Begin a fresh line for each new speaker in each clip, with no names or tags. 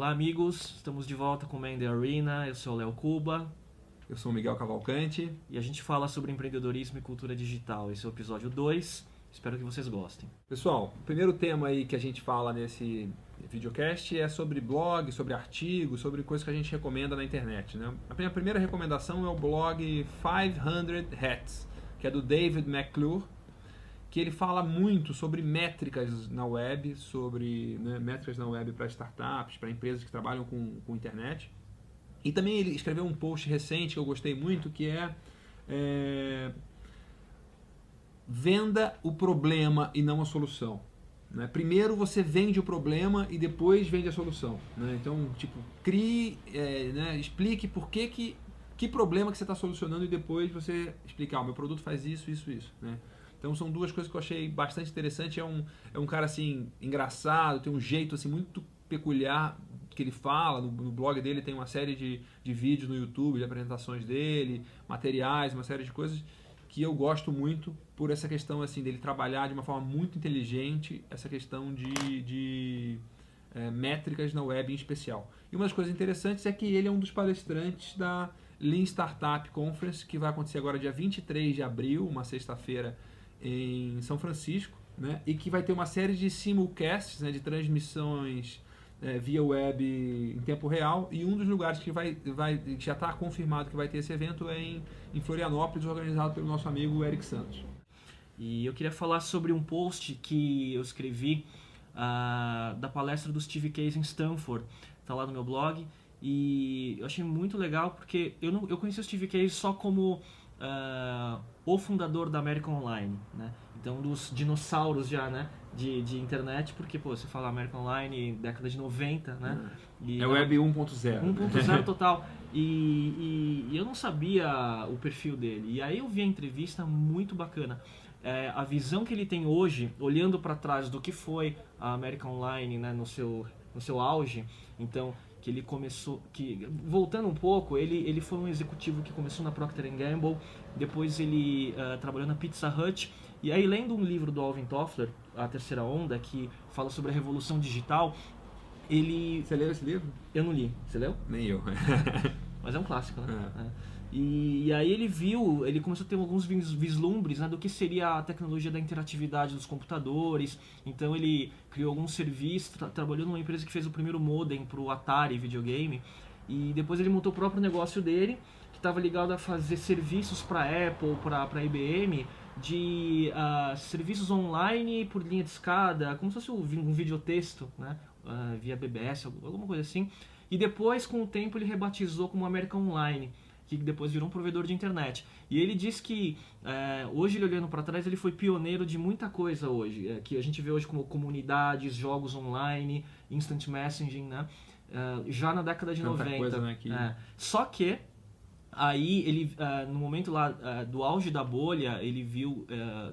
Olá, amigos. Estamos de volta com o Man The Arena. Eu sou o Léo Cuba.
Eu sou o Miguel Cavalcante.
E a gente fala sobre empreendedorismo e cultura digital. Esse é o episódio 2. Espero que vocês gostem.
Pessoal, o primeiro tema aí que a gente fala nesse videocast é sobre blog, sobre artigos, sobre coisas que a gente recomenda na internet. Né? A minha primeira recomendação é o blog 500 Hats, que é do David McClure, que ele fala muito sobre métricas na web, sobre né, métricas na web para startups, para empresas que trabalham com, com internet. E também ele escreveu um post recente que eu gostei muito, que é, é venda o problema e não a solução. Né? Primeiro você vende o problema e depois vende a solução. Né? Então, tipo, crie, é, né? explique por que, que, que problema que você está solucionando e depois você explicar, ah, o meu produto faz isso, isso, isso. Né? Então são duas coisas que eu achei bastante interessante. É um, é um cara assim engraçado, tem um jeito assim muito peculiar que ele fala. No, no blog dele tem uma série de, de vídeos no YouTube, de apresentações dele, materiais, uma série de coisas que eu gosto muito por essa questão assim dele trabalhar de uma forma muito inteligente essa questão de, de é, métricas na web em especial. E uma das coisas interessantes é que ele é um dos palestrantes da Lean Startup Conference, que vai acontecer agora dia 23 de abril, uma sexta-feira, em São Francisco, né? e que vai ter uma série de simulcasts, né? de transmissões é, via web em tempo real. E um dos lugares que vai, vai que já está confirmado que vai ter esse evento é em, em Florianópolis, organizado pelo nosso amigo Eric Santos.
E eu queria falar sobre um post que eu escrevi uh, da palestra do Steve Case em Stanford. Está lá no meu blog. E eu achei muito legal porque eu, não, eu conheci o Steve Case só como uh, o fundador da American Online, né? Então, dos dinossauros já, né? De, de internet, porque, pô, você fala American Online, década de 90, né?
E, é Web 1.0.
1.0 total. E, e, e, eu não sabia o perfil dele. E aí eu vi a entrevista muito bacana. É, a visão que ele tem hoje, olhando para trás do que foi a American Online né, no, seu, no seu auge, então que ele começou, que voltando um pouco, ele, ele foi um executivo que começou na Procter Gamble, depois ele uh, trabalhou na Pizza Hut, e aí lendo um livro do Alvin Toffler, A Terceira Onda, que fala sobre a revolução digital, ele...
Você leu esse livro?
Eu não li. Você leu?
Nem eu.
Mas é um clássico, né? É. É. E, e, aí ele viu, ele começou a ter alguns vislumbres né, do que seria a tecnologia da interatividade dos computadores. Então ele criou alguns serviços, tra trabalhou numa empresa que fez o primeiro modem para o Atari videogame. E depois ele montou o próprio negócio dele, que estava ligado a fazer serviços para Apple, para IBM, de uh, serviços online por linha de escada, como se fosse um videotexto, né, uh, via BBS, alguma coisa assim. E depois, com o tempo, ele rebatizou como American Online que depois virou um provedor de internet. E ele diz que, é, hoje ele olhando para trás, ele foi pioneiro de muita coisa hoje, é, que a gente vê hoje como comunidades, jogos online, instant messaging, né? É, já na década de Tanta 90.
Coisa, né, que...
É. Só que aí ele é, no momento lá é, do auge da bolha ele viu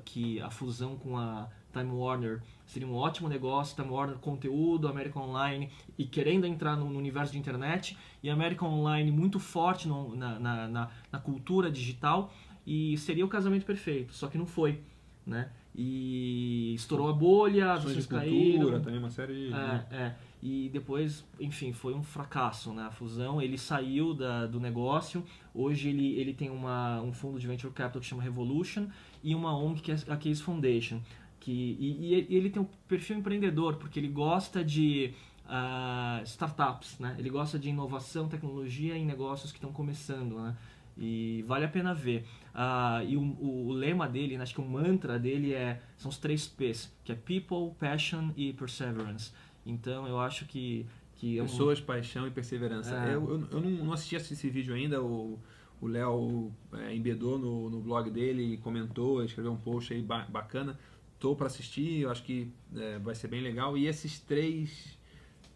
que a fusão com a Time Warner seria um ótimo negócio, Time Warner conteúdo, American Online e querendo entrar no, no universo de internet e American Online muito forte no, na, na, na, na, cultura digital e seria o casamento perfeito, só que não foi, né? E estourou a bolha, as
pessoas caíram. também uma série...
É, é. E depois, enfim, foi um fracasso, né? A fusão, ele saiu da, do negócio, hoje ele, ele tem uma, um fundo de venture capital que chama Revolution e uma ONG que é a Case Foundation que e, e, ele tem um perfil empreendedor porque ele gosta de uh, startups, né? Ele gosta de inovação, tecnologia em negócios que estão começando, né? E vale a pena ver. Uh, e o, o, o, lema dele, né? acho que o mantra dele é são os três P's, que é People, Passion e Perseverance. Então eu acho que que
pessoas, paixão e perseverança. É. Eu, eu, eu, não assisti esse vídeo ainda. O o Léo é, embedou no, no blog dele, comentou, escreveu um post aí bacana tô para assistir, eu acho que é, vai ser bem legal. E esses três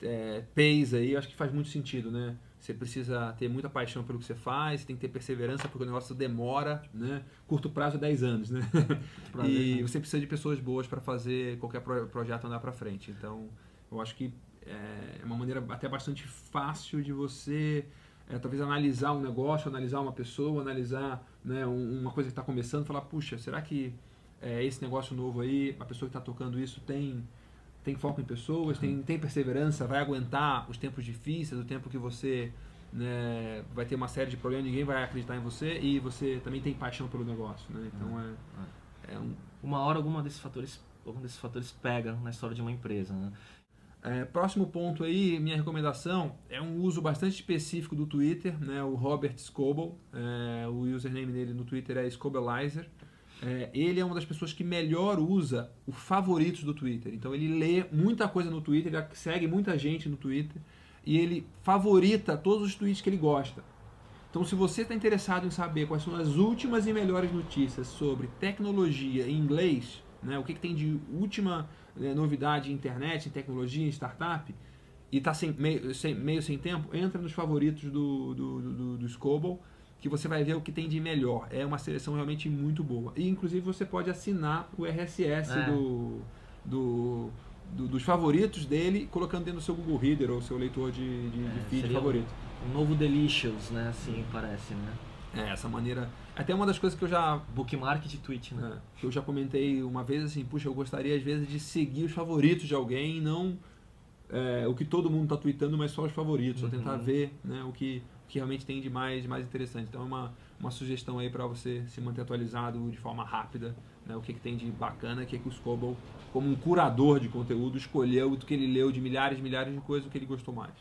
é, P's aí, eu acho que faz muito sentido, né? Você precisa ter muita paixão pelo que você faz, tem que ter perseverança porque o negócio demora, né? Curto prazo é 10 anos, né? e né? você precisa de pessoas boas para fazer qualquer projeto andar para frente. Então, eu acho que é uma maneira até bastante fácil de você é, talvez analisar um negócio, analisar uma pessoa, analisar né, uma coisa que está começando, falar, puxa, será que é, esse negócio novo aí, a pessoa que está tocando isso tem tem foco em pessoas, tem, tem perseverança, vai aguentar os tempos difíceis, o tempo que você né, vai ter uma série de problemas, ninguém vai acreditar em você e você também tem paixão pelo negócio. Né? Então é,
é um... Uma hora alguma desses fatores, algum desses fatores pega na história de uma empresa. Né?
É, próximo ponto aí, minha recomendação é um uso bastante específico do Twitter, né, o Robert Scoble, é, o username dele no Twitter é Scobelizer. É, ele é uma das pessoas que melhor usa o favoritos do Twitter. Então ele lê muita coisa no Twitter, ele segue muita gente no Twitter e ele favorita todos os tweets que ele gosta. Então, se você está interessado em saber quais são as últimas e melhores notícias sobre tecnologia em inglês, né, o que, que tem de última né, novidade em internet, em tecnologia, em startup, e está meio, sem, meio sem tempo, entra nos favoritos do, do, do, do Scoble, que você vai ver o que tem de melhor. É uma seleção realmente muito boa. E, inclusive, você pode assinar o RSS é. do, do, do, dos favoritos dele, colocando dentro do seu Google Reader ou seu leitor de, de, é, de feed favorito.
Um novo Delicious, né? Assim, parece, né?
É, essa maneira. Até uma das coisas que eu já.
Bookmark de tweet, né?
É, que eu já comentei uma vez assim, puxa, eu gostaria às vezes de seguir os favoritos de alguém e não é, o que todo mundo está tweetando, mas só os favoritos. Uhum. Ou tentar ver né, o que, que realmente tem de mais, de mais interessante. Então é uma, uma sugestão aí para você se manter atualizado de forma rápida, né, o que, que tem de bacana, o que, que o Scoble, como um curador de conteúdo, escolheu do que ele leu de milhares e milhares de coisas, o que ele gostou mais.